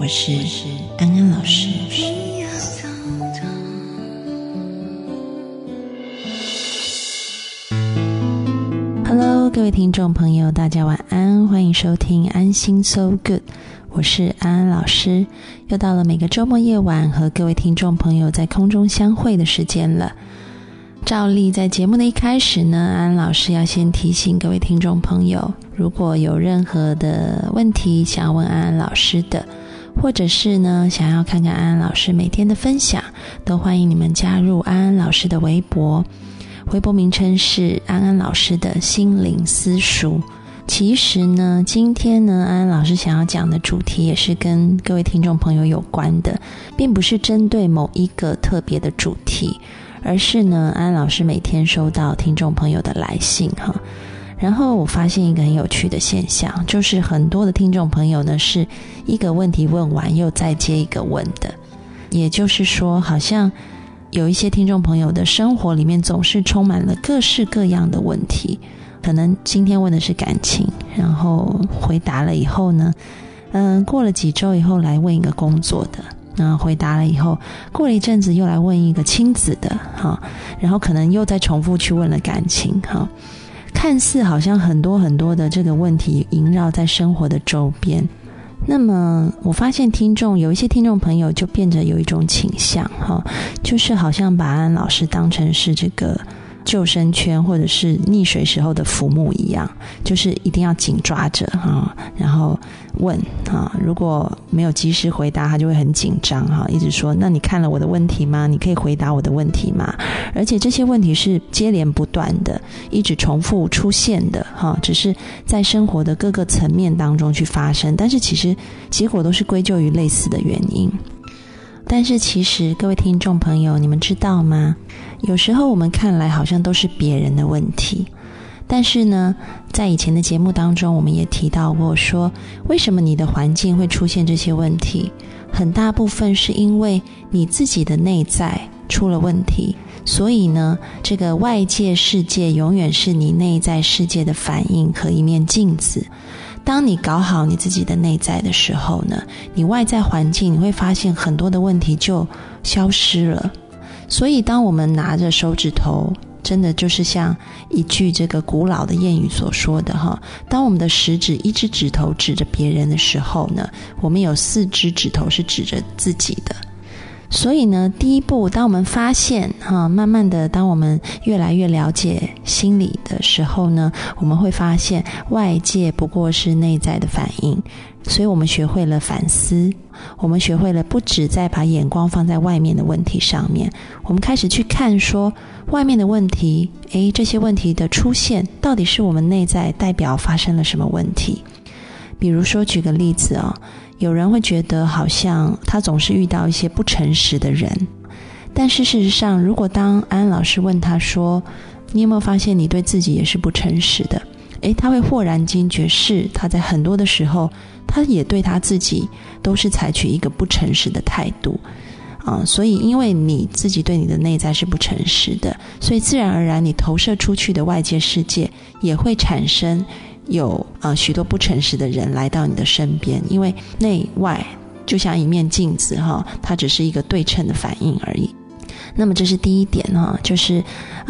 我是安安老师。Hello，各位听众朋友，大家晚安，欢迎收听安心 So Good，我是安安老师。又到了每个周末夜晚和各位听众朋友在空中相会的时间了。照例在节目的一开始呢，安安老师要先提醒各位听众朋友，如果有任何的问题想要问安安老师的，或者是呢想要看看安安老师每天的分享，都欢迎你们加入安安老师的微博。微博名称是安安老师的心灵私塾。其实呢，今天呢，安安老师想要讲的主题也是跟各位听众朋友有关的，并不是针对某一个特别的主题，而是呢，安安老师每天收到听众朋友的来信哈，然后我发现一个很有趣的现象，就是很多的听众朋友呢，是一个问题问完又再接一个问的，也就是说，好像。有一些听众朋友的生活里面总是充满了各式各样的问题，可能今天问的是感情，然后回答了以后呢，嗯，过了几周以后来问一个工作的，那回答了以后，过了一阵子又来问一个亲子的，哈，然后可能又再重复去问了感情，哈，看似好像很多很多的这个问题萦绕在生活的周边。那么，我发现听众有一些听众朋友就变得有一种倾向，哈，就是好像把安老师当成是这个。救生圈或者是溺水时候的浮木一样，就是一定要紧抓着哈，然后问哈，如果没有及时回答，他就会很紧张哈，一直说：“那你看了我的问题吗？你可以回答我的问题吗？”而且这些问题是接连不断的，一直重复出现的哈，只是在生活的各个层面当中去发生，但是其实结果都是归咎于类似的原因。但是其实，各位听众朋友，你们知道吗？有时候我们看来好像都是别人的问题，但是呢，在以前的节目当中，我们也提到过，说为什么你的环境会出现这些问题，很大部分是因为你自己的内在出了问题，所以呢，这个外界世界永远是你内在世界的反应和一面镜子。当你搞好你自己的内在的时候呢，你外在环境你会发现很多的问题就消失了。所以，当我们拿着手指头，真的就是像一句这个古老的谚语所说的哈，当我们的食指一只指头指着别人的时候呢，我们有四只指头是指着自己的。所以呢，第一步，当我们发现哈，慢慢的，当我们越来越了解心理的时候呢，我们会发现外界不过是内在的反应。所以我们学会了反思，我们学会了不止在把眼光放在外面的问题上面，我们开始去看说外面的问题，诶，这些问题的出现到底是我们内在代表发生了什么问题？比如说，举个例子啊。有人会觉得好像他总是遇到一些不诚实的人，但是事实上，如果当安安老师问他说：“你有没有发现你对自己也是不诚实的？”诶，他会豁然惊觉，是他在很多的时候，他也对他自己都是采取一个不诚实的态度啊。所以，因为你自己对你的内在是不诚实的，所以自然而然你投射出去的外界世界也会产生。有啊，许多不诚实的人来到你的身边，因为内外就像一面镜子哈，它只是一个对称的反应而已。那么这是第一点哈，就是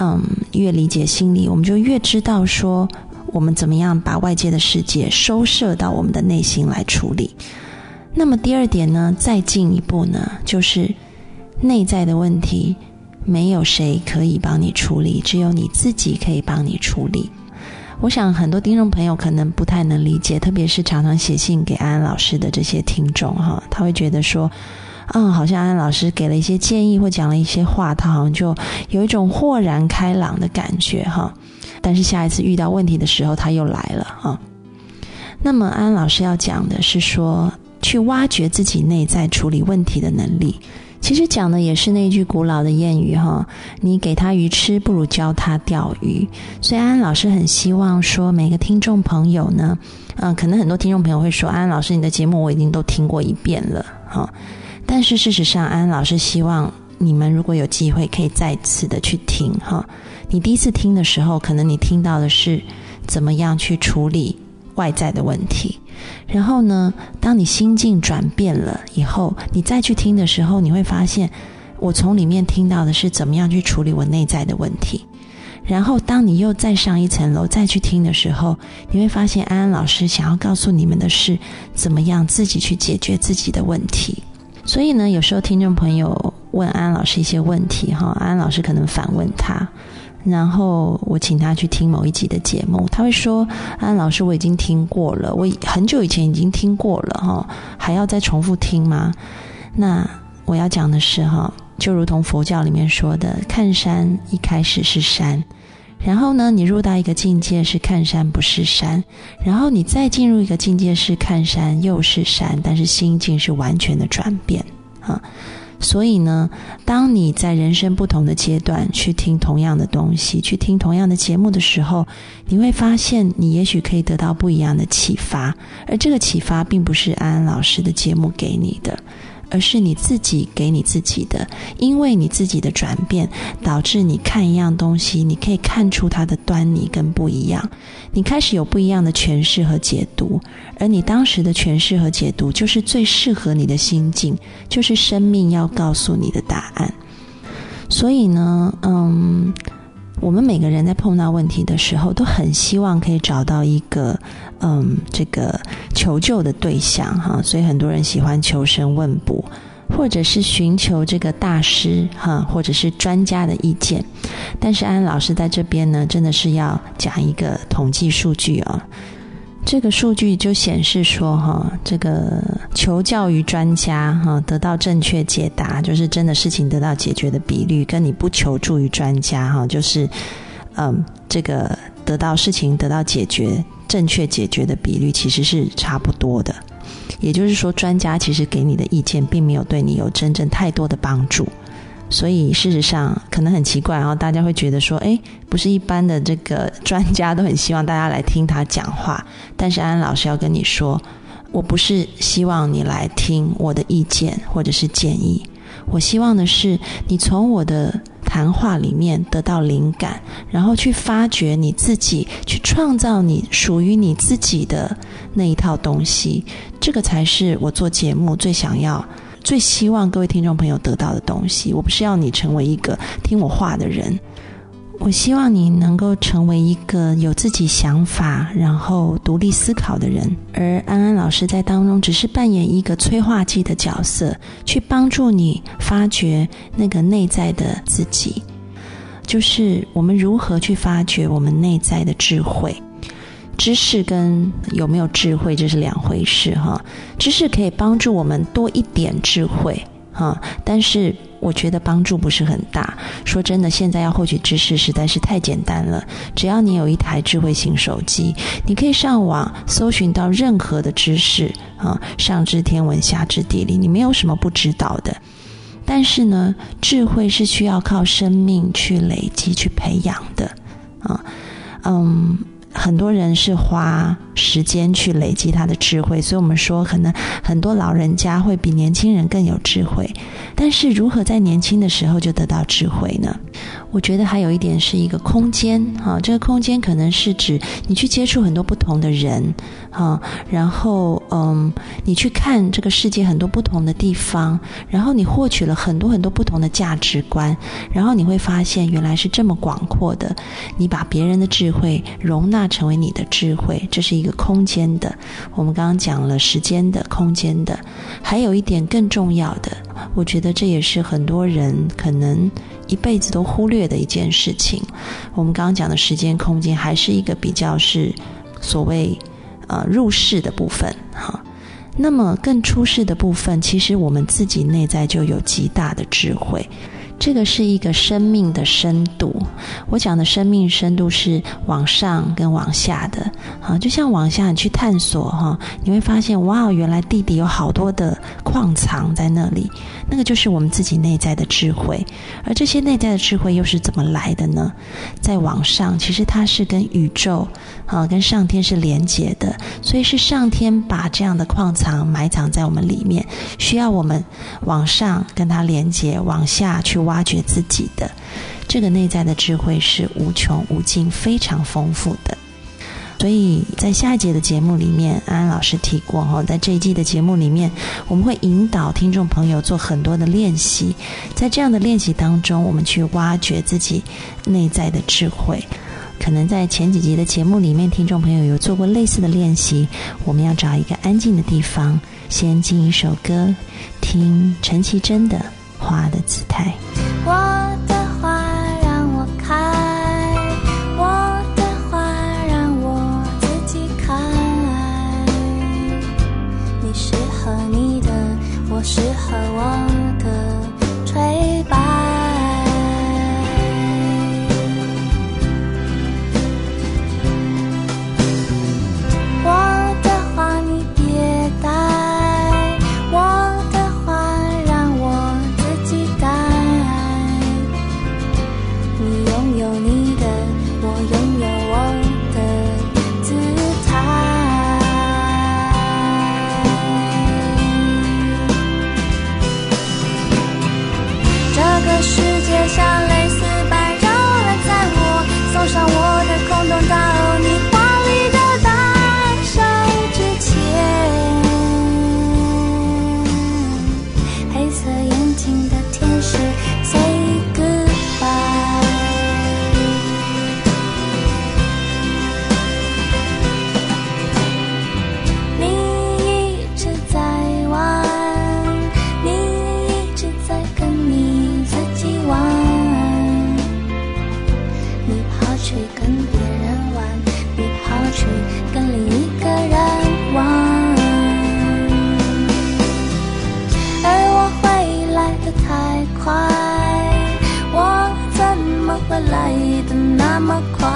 嗯，越理解心理，我们就越知道说我们怎么样把外界的世界收摄到我们的内心来处理。那么第二点呢，再进一步呢，就是内在的问题，没有谁可以帮你处理，只有你自己可以帮你处理。我想很多听众朋友可能不太能理解，特别是常常写信给安安老师的这些听众哈，他会觉得说，嗯，好像安安老师给了一些建议或讲了一些话，他好像就有一种豁然开朗的感觉哈。但是下一次遇到问题的时候，他又来了哈。那么安安老师要讲的是说，去挖掘自己内在处理问题的能力。其实讲的也是那句古老的谚语哈，你给他鱼吃，不如教他钓鱼。所以安安老师很希望说，每个听众朋友呢，嗯，可能很多听众朋友会说，安安老师你的节目我已经都听过一遍了哈。但是事实上，安安老师希望你们如果有机会可以再次的去听哈。你第一次听的时候，可能你听到的是怎么样去处理外在的问题。然后呢，当你心境转变了以后，你再去听的时候，你会发现，我从里面听到的是怎么样去处理我内在的问题。然后，当你又再上一层楼再去听的时候，你会发现安安老师想要告诉你们的是，怎么样自己去解决自己的问题。所以呢，有时候听众朋友问安安老师一些问题，哈，安安老师可能反问他。然后我请他去听某一集的节目，他会说：“安老师，我已经听过了，我很久以前已经听过了，哈，还要再重复听吗？”那我要讲的是，哈，就如同佛教里面说的，看山一开始是山，然后呢，你入到一个境界是看山不是山，然后你再进入一个境界是看山又是山，但是心境是完全的转变，啊。所以呢，当你在人生不同的阶段去听同样的东西，去听同样的节目的时候，你会发现，你也许可以得到不一样的启发，而这个启发并不是安安老师的节目给你的。而是你自己给你自己的，因为你自己的转变，导致你看一样东西，你可以看出它的端倪跟不一样，你开始有不一样的诠释和解读，而你当时的诠释和解读，就是最适合你的心境，就是生命要告诉你的答案。所以呢，嗯。我们每个人在碰到问题的时候，都很希望可以找到一个，嗯，这个求救的对象哈。所以很多人喜欢求神问卜，或者是寻求这个大师哈，或者是专家的意见。但是安安老师在这边呢，真的是要讲一个统计数据啊。这个数据就显示说，哈，这个求教于专家，哈，得到正确解答，就是真的事情得到解决的比率，跟你不求助于专家，哈，就是，嗯，这个得到事情得到解决、正确解决的比率其实是差不多的。也就是说，专家其实给你的意见，并没有对你有真正太多的帮助。所以事实上可能很奇怪，然后大家会觉得说，哎，不是一般的这个专家都很希望大家来听他讲话，但是安安老师要跟你说，我不是希望你来听我的意见或者是建议，我希望的是你从我的谈话里面得到灵感，然后去发掘你自己，去创造你属于你自己的那一套东西，这个才是我做节目最想要。最希望各位听众朋友得到的东西，我不是要你成为一个听我话的人，我希望你能够成为一个有自己想法，然后独立思考的人。而安安老师在当中只是扮演一个催化剂的角色，去帮助你发掘那个内在的自己，就是我们如何去发掘我们内在的智慧。知识跟有没有智慧这是两回事哈。知识可以帮助我们多一点智慧哈，但是我觉得帮助不是很大。说真的，现在要获取知识实在是太简单了，只要你有一台智慧型手机，你可以上网搜寻到任何的知识啊，上知天文下知地理，你没有什么不知道的。但是呢，智慧是需要靠生命去累积、去培养的啊，嗯。很多人是花时间去累积他的智慧，所以我们说，可能很多老人家会比年轻人更有智慧。但是，如何在年轻的时候就得到智慧呢？我觉得还有一点是一个空间啊，这个空间可能是指你去接触很多不同的人啊，然后嗯，你去看这个世界很多不同的地方，然后你获取了很多很多不同的价值观，然后你会发现原来是这么广阔的。你把别人的智慧容纳成为你的智慧，这是一个空间的。我们刚刚讲了时间的、空间的，还有一点更重要的，我觉得这也是很多人可能。一辈子都忽略的一件事情，我们刚刚讲的时间空间还是一个比较是所谓呃入世的部分哈。那么更出世的部分，其实我们自己内在就有极大的智慧。这个是一个生命的深度。我讲的生命深度是往上跟往下的，啊，就像往下你去探索哈，你会发现哇，原来地底有好多的矿藏在那里，那个就是我们自己内在的智慧。而这些内在的智慧又是怎么来的呢？在往上，其实它是跟宇宙啊，跟上天是连接的，所以是上天把这样的矿藏埋藏在我们里面，需要我们往上跟它连接，往下去挖。掘自己的这个内在的智慧是无穷无尽、非常丰富的。所以在下一节的节目里面，安安老师提过哈，在这一季的节目里面，我们会引导听众朋友做很多的练习，在这样的练习当中，我们去挖掘自己内在的智慧。可能在前几集的节目里面，听众朋友有做过类似的练习。我们要找一个安静的地方，先进一首歌，听陈绮贞的。花的姿态。我的花让我开，我的花让我自己开。你适合你的，我适合我狂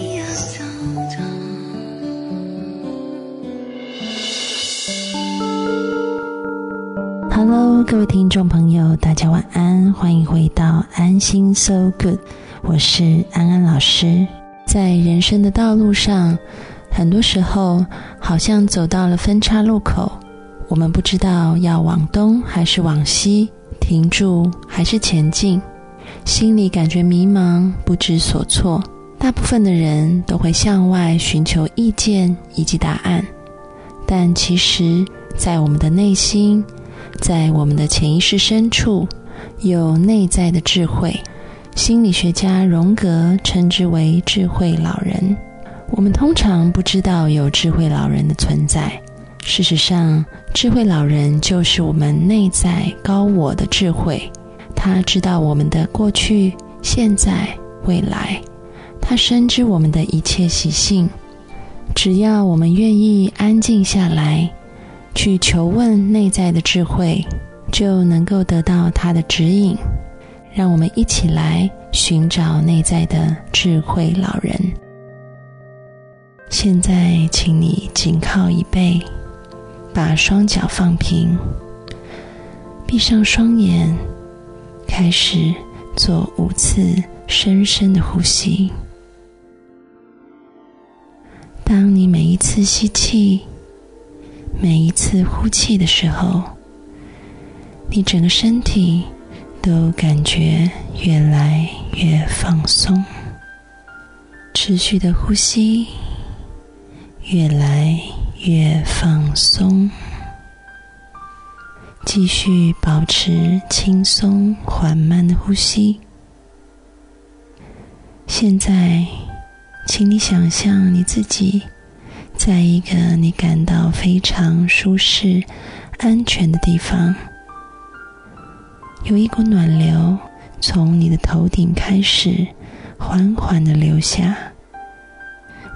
各位听众朋友，大家晚安，欢迎回到安心 So Good，我是安安老师。在人生的道路上，很多时候好像走到了分叉路口，我们不知道要往东还是往西，停住还是前进，心里感觉迷茫，不知所措。大部分的人都会向外寻求意见以及答案，但其实，在我们的内心。在我们的潜意识深处，有内在的智慧。心理学家荣格称之为“智慧老人”。我们通常不知道有智慧老人的存在。事实上，智慧老人就是我们内在高我的智慧。他知道我们的过去、现在、未来。他深知我们的一切习性。只要我们愿意安静下来。去求问内在的智慧，就能够得到他的指引。让我们一起来寻找内在的智慧老人。现在，请你紧靠椅背，把双脚放平，闭上双眼，开始做五次深深的呼吸。当你每一次吸气，每一次呼气的时候，你整个身体都感觉越来越放松。持续的呼吸，越来越放松。继续保持轻松缓慢的呼吸。现在，请你想象你自己。在一个你感到非常舒适、安全的地方，有一股暖流从你的头顶开始缓缓的流下，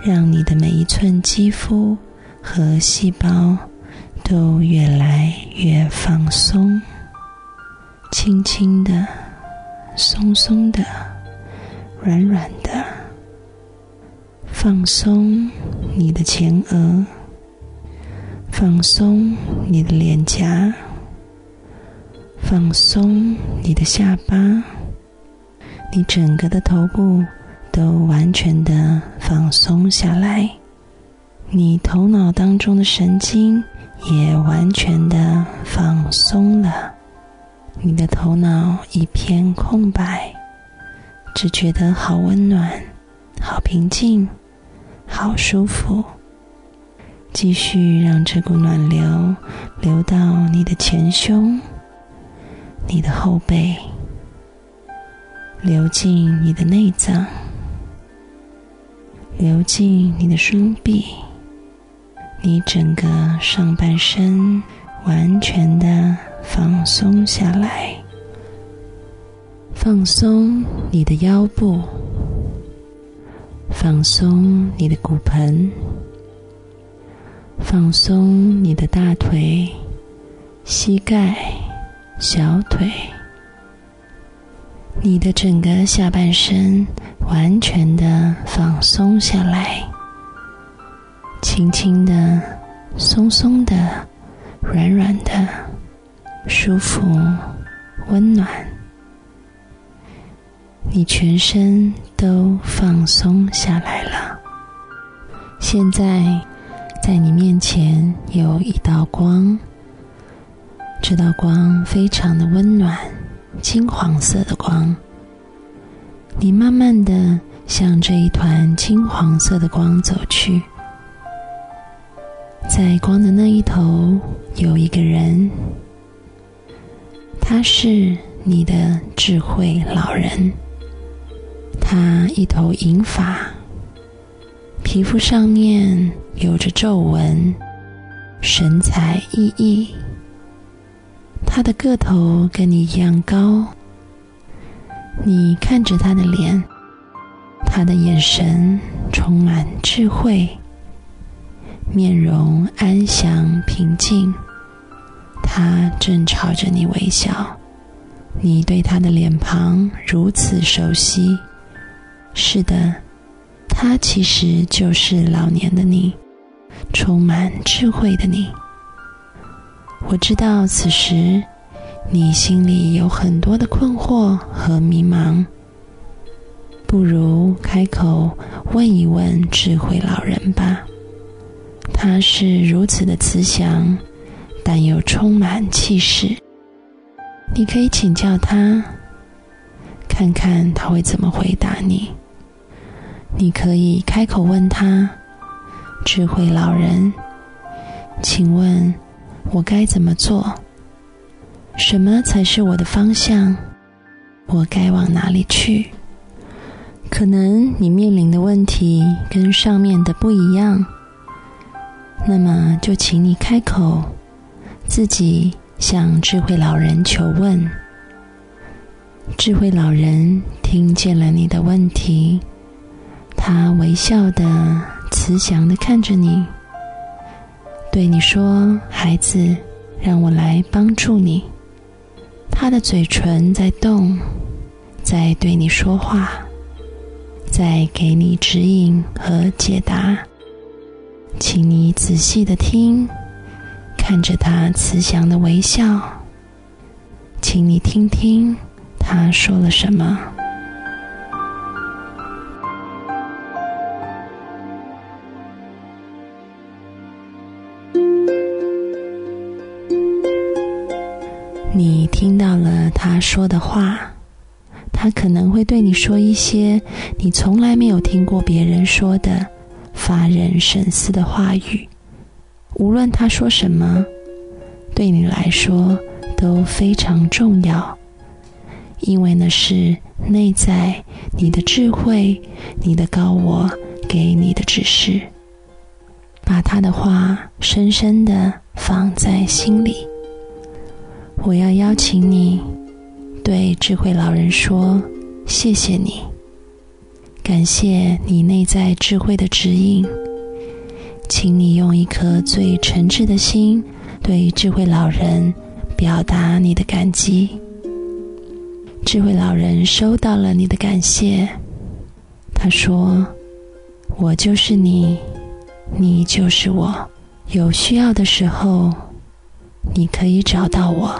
让你的每一寸肌肤和细胞都越来越放松，轻轻的、松松的、软软的。放松你的前额，放松你的脸颊，放松你的下巴，你整个的头部都完全的放松下来，你头脑当中的神经也完全的放松了，你的头脑一片空白，只觉得好温暖，好平静。好舒服，继续让这股暖流流到你的前胸、你的后背，流进你的内脏，流进你的双臂，你整个上半身完全的放松下来，放松你的腰部。放松你的骨盆，放松你的大腿、膝盖、小腿，你的整个下半身完全的放松下来，轻轻的、松松的、软软的、舒服、温暖。你全身都放松下来了。现在，在你面前有一道光，这道光非常的温暖，金黄色的光。你慢慢的向这一团金黄色的光走去，在光的那一头有一个人，他是你的智慧老人。他一头银发，皮肤上面有着皱纹，神采奕奕。他的个头跟你一样高。你看着他的脸，他的眼神充满智慧，面容安详平静。他正朝着你微笑，你对他的脸庞如此熟悉。是的，他其实就是老年的你，充满智慧的你。我知道此时你心里有很多的困惑和迷茫，不如开口问一问智慧老人吧。他是如此的慈祥，但又充满气势。你可以请教他，看看他会怎么回答你。你可以开口问他：“智慧老人，请问。”我该怎么做？什么才是我的方向？我该往哪里去？可能你面临的问题跟上面的不一样，那么就请你开口，自己向智慧老人求问。智慧老人听见了你的问题，他微笑的、慈祥的看着你。对你说：“孩子，让我来帮助你。”他的嘴唇在动，在对你说话，在给你指引和解答。请你仔细的听，看着他慈祥的微笑。请你听听他说了什么。他说的话，他可能会对你说一些你从来没有听过别人说的、发人深思的话语。无论他说什么，对你来说都非常重要，因为那是内在你的智慧、你的高我给你的指示。把他的话深深的放在心里。我要邀请你对智慧老人说：“谢谢你，感谢你内在智慧的指引，请你用一颗最诚挚的心对智慧老人表达你的感激。”智慧老人收到了你的感谢，他说：“我就是你，你就是我，有需要的时候，你可以找到我。”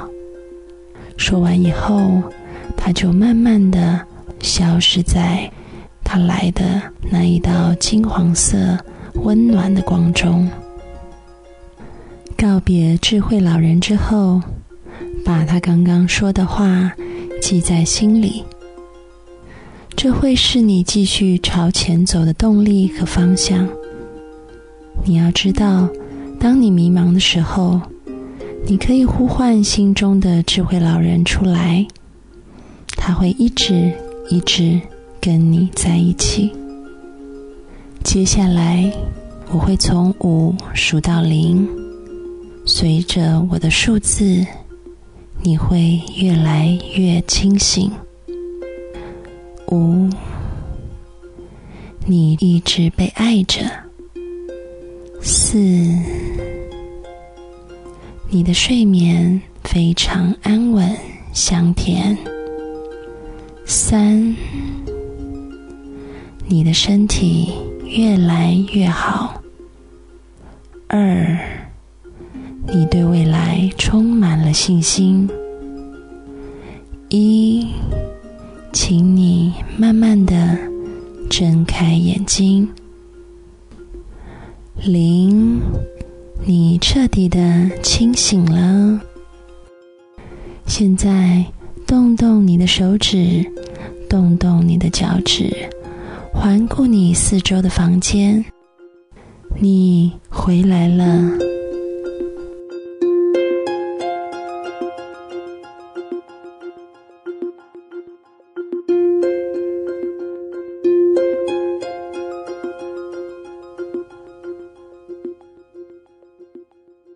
说完以后，他就慢慢的消失在他来的那一道金黄色、温暖的光中。告别智慧老人之后，把他刚刚说的话记在心里，这会是你继续朝前走的动力和方向。你要知道，当你迷茫的时候。你可以呼唤心中的智慧老人出来，他会一直一直跟你在一起。接下来，我会从五数到零，随着我的数字，你会越来越清醒。五，你一直被爱着。四。你的睡眠非常安稳香甜。三，你的身体越来越好。二，你对未来充满了信心。一，请你慢慢的睁开眼睛。零。你彻底的清醒了。现在，动动你的手指，动动你的脚趾，环顾你四周的房间。你回来了。